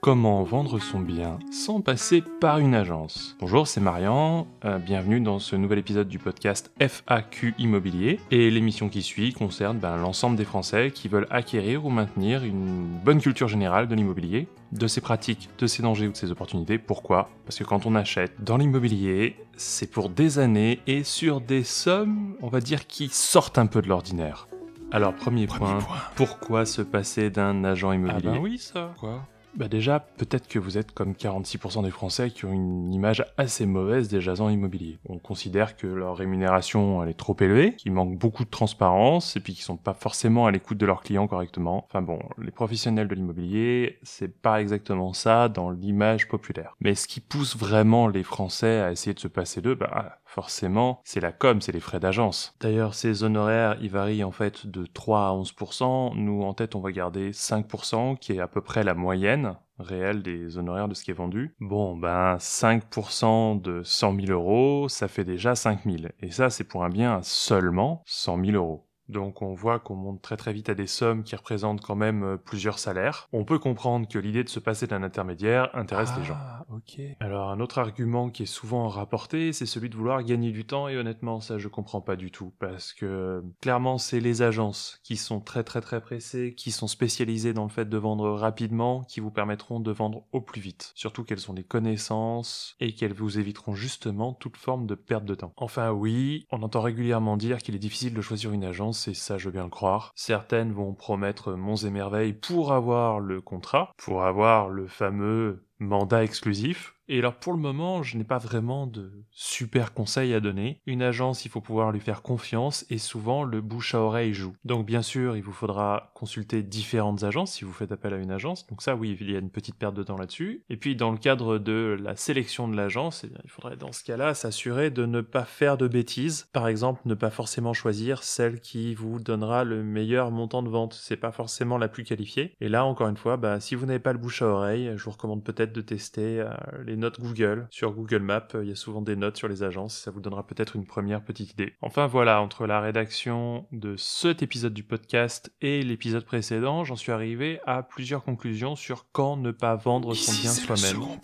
Comment vendre son bien sans passer par une agence Bonjour, c'est Marian, euh, bienvenue dans ce nouvel épisode du podcast FAQ Immobilier. Et l'émission qui suit concerne ben, l'ensemble des Français qui veulent acquérir ou maintenir une bonne culture générale de l'immobilier, de ses pratiques, de ses dangers ou de ses opportunités. Pourquoi? Parce que quand on achète dans l'immobilier, c'est pour des années et sur des sommes, on va dire, qui sortent un peu de l'ordinaire. Alors, premier, point, pourquoi se passer d'un agent immobilier Ah bah oui, ça. Quoi bah déjà, peut-être que vous êtes comme 46% des Français qui ont une image assez mauvaise des agents immobiliers. On considère que leur rémunération elle est trop élevée, qu'il manque beaucoup de transparence et puis qu'ils sont pas forcément à l'écoute de leurs clients correctement. Enfin bon, les professionnels de l'immobilier, c'est pas exactement ça dans l'image populaire. Mais ce qui pousse vraiment les Français à essayer de se passer d'eux, bah forcément, c'est la com, c'est les frais d'agence. D'ailleurs, ces honoraires, ils varient en fait de 3 à 11%. Nous, en tête, on va garder 5%, qui est à peu près la moyenne réelle des honoraires de ce qui est vendu. Bon, ben 5% de 100 000 euros, ça fait déjà 5 000. Et ça, c'est pour un bien à seulement 100 000 euros. Donc on voit qu'on monte très très vite à des sommes qui représentent quand même euh, plusieurs salaires. On peut comprendre que l'idée de se passer d'un intermédiaire intéresse les gens. Ah, ok. Alors un autre argument qui est souvent rapporté, c'est celui de vouloir gagner du temps et honnêtement ça je comprends pas du tout parce que clairement c'est les agences qui sont très très très pressées, qui sont spécialisées dans le fait de vendre rapidement, qui vous permettront de vendre au plus vite. Surtout qu'elles ont des connaissances et qu'elles vous éviteront justement toute forme de perte de temps. Enfin oui, on entend régulièrement dire qu'il est difficile de choisir une agence et ça je veux bien le croire. Certaines vont promettre monts et merveilles pour avoir le contrat, pour avoir le fameux mandat exclusif. Et alors pour le moment, je n'ai pas vraiment de super conseils à donner. Une agence, il faut pouvoir lui faire confiance et souvent le bouche à oreille joue. Donc bien sûr, il vous faudra consulter différentes agences si vous faites appel à une agence. Donc ça oui, il y a une petite perte de temps là-dessus. Et puis dans le cadre de la sélection de l'agence, eh il faudrait dans ce cas-là s'assurer de ne pas faire de bêtises. Par exemple, ne pas forcément choisir celle qui vous donnera le meilleur montant de vente. C'est pas forcément la plus qualifiée. Et là encore une fois, bah, si vous n'avez pas le bouche à oreille, je vous recommande peut-être de tester euh, les notes Google. Sur Google Maps, euh, il y a souvent des notes sur les agences, ça vous donnera peut-être une première petite idée. Enfin voilà, entre la rédaction de cet épisode du podcast et l'épisode précédent, j'en suis arrivé à plusieurs conclusions sur quand ne pas vendre son Ici, bien soi-même.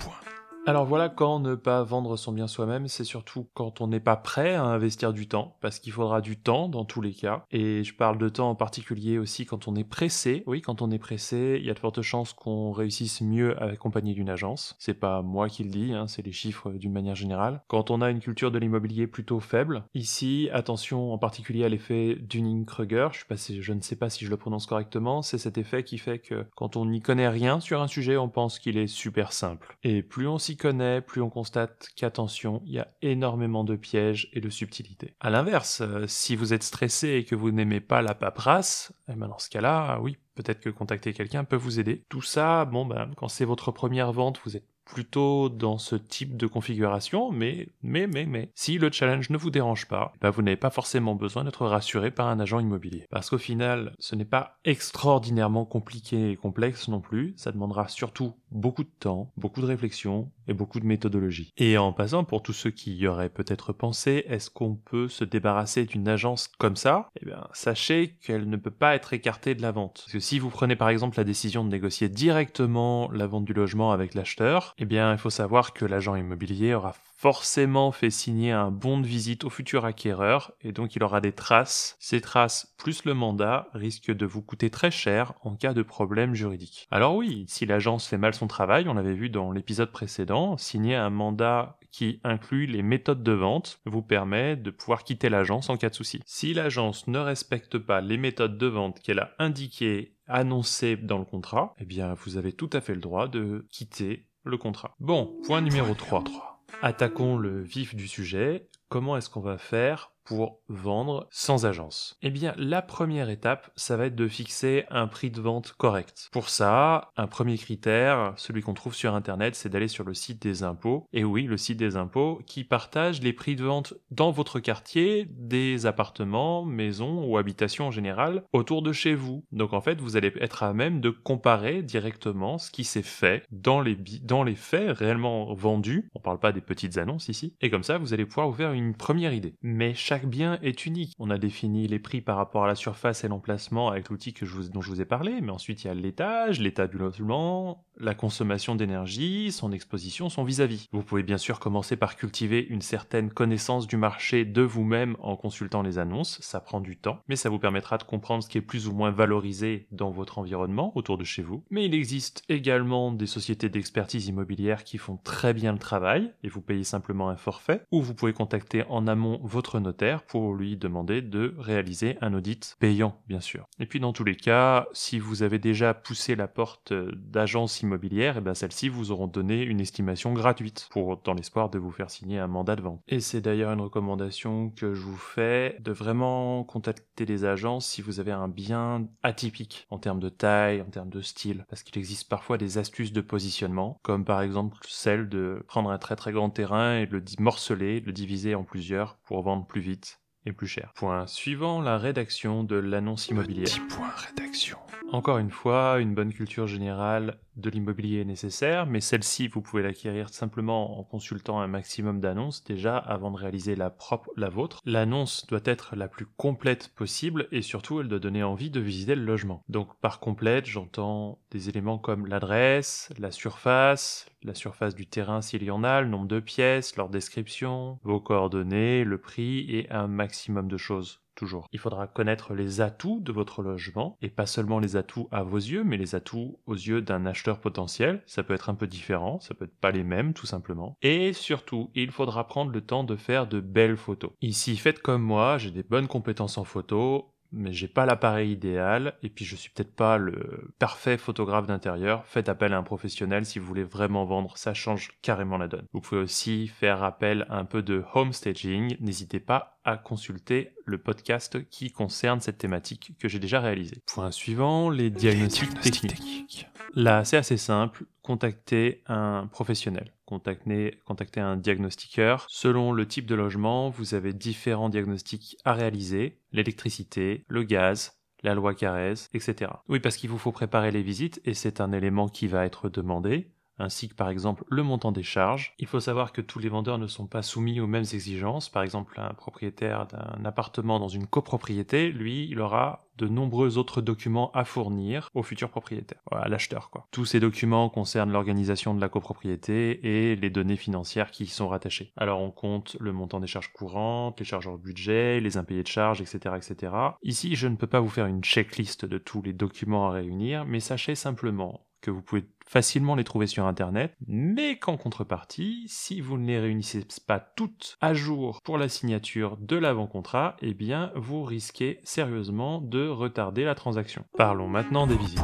Alors voilà, quand ne pas vendre son bien soi-même, c'est surtout quand on n'est pas prêt à investir du temps, parce qu'il faudra du temps dans tous les cas. Et je parle de temps en particulier aussi quand on est pressé. Oui, quand on est pressé, il y a de fortes chances qu'on réussisse mieux accompagné d'une agence. C'est pas moi qui le dis, hein, c'est les chiffres d'une manière générale. Quand on a une culture de l'immobilier plutôt faible, ici, attention en particulier à l'effet Dunning-Kruger, je, je ne sais pas si je le prononce correctement, c'est cet effet qui fait que quand on n'y connaît rien sur un sujet, on pense qu'il est super simple. Et plus on s'y connaît, plus on constate qu'attention, il y a énormément de pièges et de subtilités. À l'inverse, euh, si vous êtes stressé et que vous n'aimez pas la paperasse, eh ben dans ce cas-là, oui, peut-être que contacter quelqu'un peut vous aider. Tout ça, bon ben, quand c'est votre première vente, vous êtes plutôt dans ce type de configuration, mais, mais, mais, mais, si le challenge ne vous dérange pas, ben vous n'avez pas forcément besoin d'être rassuré par un agent immobilier. Parce qu'au final, ce n'est pas extraordinairement compliqué et complexe non plus, ça demandera surtout beaucoup de temps, beaucoup de réflexion et beaucoup de méthodologie. Et en passant, pour tous ceux qui y auraient peut-être pensé, est-ce qu'on peut se débarrasser d'une agence comme ça? Eh bien, sachez qu'elle ne peut pas être écartée de la vente. Parce que si vous prenez par exemple la décision de négocier directement la vente du logement avec l'acheteur, eh bien, il faut savoir que l'agent immobilier aura forcément fait signer un bon de visite au futur acquéreur et donc il aura des traces. Ces traces plus le mandat risquent de vous coûter très cher en cas de problème juridique. Alors oui, si l'agence fait mal son travail, on l'avait vu dans l'épisode précédent, signer un mandat qui inclut les méthodes de vente vous permet de pouvoir quitter l'agence en cas de souci. Si l'agence ne respecte pas les méthodes de vente qu'elle a indiquées, annoncées dans le contrat, eh bien vous avez tout à fait le droit de quitter le contrat. Bon, point numéro 3. Attaquons le vif du sujet. Comment est-ce qu'on va faire pour vendre sans agence Eh bien, la première étape, ça va être de fixer un prix de vente correct. Pour ça, un premier critère, celui qu'on trouve sur Internet, c'est d'aller sur le site des impôts. Et oui, le site des impôts qui partage les prix de vente dans votre quartier des appartements, maisons ou habitations en général autour de chez vous. Donc en fait, vous allez être à même de comparer directement ce qui s'est fait dans les, dans les faits réellement vendus. On parle pas des petites annonces ici. Et comme ça, vous allez pouvoir vous faire une première idée. Chaque bien est unique. On a défini les prix par rapport à la surface et l'emplacement avec l'outil dont je vous ai parlé, mais ensuite il y a l'étage, l'état du logement, la consommation d'énergie, son exposition, son vis-à-vis. Vous pouvez bien sûr commencer par cultiver une certaine connaissance du marché de vous-même en consultant les annonces, ça prend du temps, mais ça vous permettra de comprendre ce qui est plus ou moins valorisé dans votre environnement autour de chez vous. Mais il existe également des sociétés d'expertise immobilière qui font très bien le travail et vous payez simplement un forfait, ou vous pouvez contacter en amont votre notaire pour lui demander de réaliser un audit payant, bien sûr. Et puis dans tous les cas, si vous avez déjà poussé la porte d'agence immobilière, eh bien celles-ci vous auront donné une estimation gratuite dans l'espoir de vous faire signer un mandat de vente. Et c'est d'ailleurs une recommandation que je vous fais de vraiment contacter les agences si vous avez un bien atypique en termes de taille, en termes de style, parce qu'il existe parfois des astuces de positionnement, comme par exemple celle de prendre un très très grand terrain et le morceler, le diviser en plusieurs pour vendre plus vite et plus cher. Point suivant, la rédaction de l'annonce immobilière. Petit point rédaction. Encore une fois, une bonne culture générale de l'immobilier nécessaire, mais celle-ci, vous pouvez l'acquérir simplement en consultant un maximum d'annonces déjà avant de réaliser la propre, la vôtre. L'annonce doit être la plus complète possible et surtout elle doit donner envie de visiter le logement. Donc par complète, j'entends des éléments comme l'adresse, la surface, la surface du terrain s'il y en a, le nombre de pièces, leur description, vos coordonnées, le prix et un maximum de choses toujours. Il faudra connaître les atouts de votre logement, et pas seulement les atouts à vos yeux, mais les atouts aux yeux d'un acheteur potentiel. Ça peut être un peu différent, ça peut être pas les mêmes, tout simplement. Et surtout, il faudra prendre le temps de faire de belles photos. Ici, faites comme moi, j'ai des bonnes compétences en photo, mais j'ai pas l'appareil idéal et puis je suis peut-être pas le parfait photographe d'intérieur. Faites appel à un professionnel si vous voulez vraiment vendre, ça change carrément la donne. Vous pouvez aussi faire appel à un peu de home staging. N'hésitez pas à consulter le podcast qui concerne cette thématique que j'ai déjà réalisé. Point suivant, les diagnostics, techniques. Là, c'est assez simple, contactez un professionnel. Contactez, contactez un diagnostiqueur. Selon le type de logement, vous avez différents diagnostics à réaliser. L'électricité, le gaz, la loi Carrez, etc. Oui, parce qu'il vous faut préparer les visites et c'est un élément qui va être demandé ainsi que par exemple le montant des charges. Il faut savoir que tous les vendeurs ne sont pas soumis aux mêmes exigences. Par exemple, un propriétaire d'un appartement dans une copropriété, lui, il aura de nombreux autres documents à fournir au futur propriétaire, à l'acheteur. Tous ces documents concernent l'organisation de la copropriété et les données financières qui y sont rattachées. Alors on compte le montant des charges courantes, les charges hors budget, les impayés de charges, etc., etc. Ici, je ne peux pas vous faire une checklist de tous les documents à réunir, mais sachez simplement que vous pouvez facilement les trouver sur Internet, mais qu'en contrepartie, si vous ne les réunissez pas toutes à jour pour la signature de l'avant-contrat, eh bien, vous risquez sérieusement de retarder la transaction. Parlons maintenant des visites.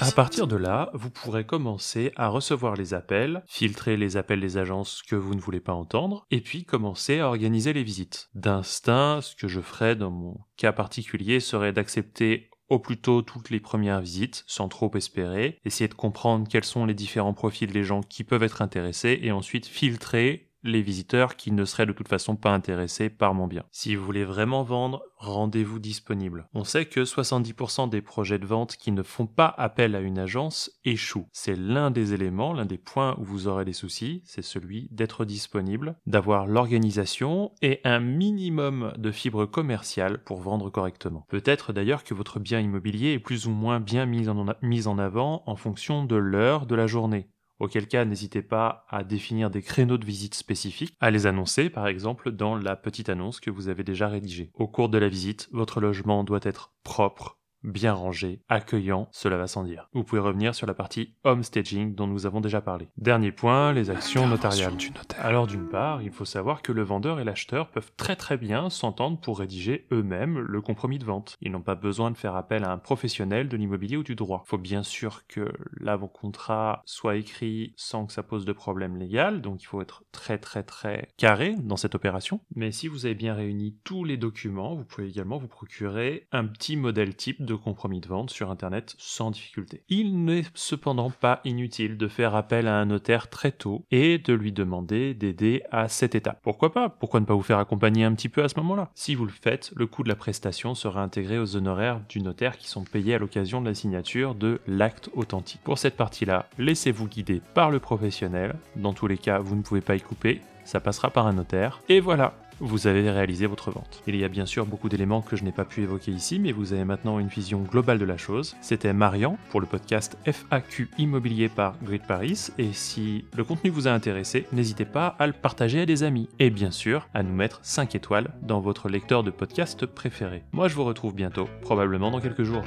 À partir de là, vous pourrez commencer à recevoir les appels, filtrer les appels des agences que vous ne voulez pas entendre, et puis commencer à organiser les visites. D'instinct, ce que je ferais dans mon cas particulier serait d'accepter au plus tôt toutes les premières visites, sans trop espérer, essayer de comprendre quels sont les différents profils des gens qui peuvent être intéressés, et ensuite filtrer les visiteurs qui ne seraient de toute façon pas intéressés par mon bien. Si vous voulez vraiment vendre, rendez-vous disponible. On sait que 70% des projets de vente qui ne font pas appel à une agence échouent. C'est l'un des éléments, l'un des points où vous aurez des soucis, c'est celui d'être disponible, d'avoir l'organisation et un minimum de fibres commerciales pour vendre correctement. Peut-être d'ailleurs que votre bien immobilier est plus ou moins bien mis en, mis en avant en fonction de l'heure de la journée auquel cas n'hésitez pas à définir des créneaux de visite spécifiques, à les annoncer par exemple dans la petite annonce que vous avez déjà rédigée. Au cours de la visite, votre logement doit être propre, bien rangé, accueillant, cela va sans dire. Vous pouvez revenir sur la partie home staging dont nous avons déjà parlé. Dernier point, les actions notariales. Alors d'une part, il faut savoir que le vendeur et l'acheteur peuvent très très bien s'entendre pour rédiger eux-mêmes le compromis de vente. Ils n'ont pas besoin de faire appel à un professionnel de l'immobilier ou du droit. Il faut bien sûr que l'avant-contrat soit écrit sans que ça pose de problème légal, donc il faut être très très très carré dans cette opération. Mais si vous avez bien réuni tous les documents, vous pouvez également vous procurer un petit modèle type de compromis de vente sur Internet sans difficulté. Il n'est cependant pas inutile de faire appel à un notaire très tôt et de lui demander d'aider à cette étape. Pourquoi pas? Pourquoi ne pas vous faire accompagner un petit peu à ce moment-là? Si vous le faites, le coût de la prestation sera intégré aux honoraires du notaire qui sont payés à l'occasion de la signature de l'acte authentique. Pour cette partie-là, laissez-vous guider par le professionnel. Dans tous les cas, vous ne pouvez pas y couper, ça passera par un notaire. Et voilà, vous avez réalisé votre vente. Il y a bien sûr beaucoup d'éléments que je n'ai pas pu évoquer ici, mais vous avez maintenant une vision globale de la chose. C'était Marian pour le podcast FAQ Immobilier par Grid Paris, et si le contenu vous a intéressé, n'hésitez pas à le partager à des amis, et bien sûr à nous mettre 5 étoiles dans votre lecteur de podcast préféré. Moi je vous retrouve bientôt, probablement dans quelques jours.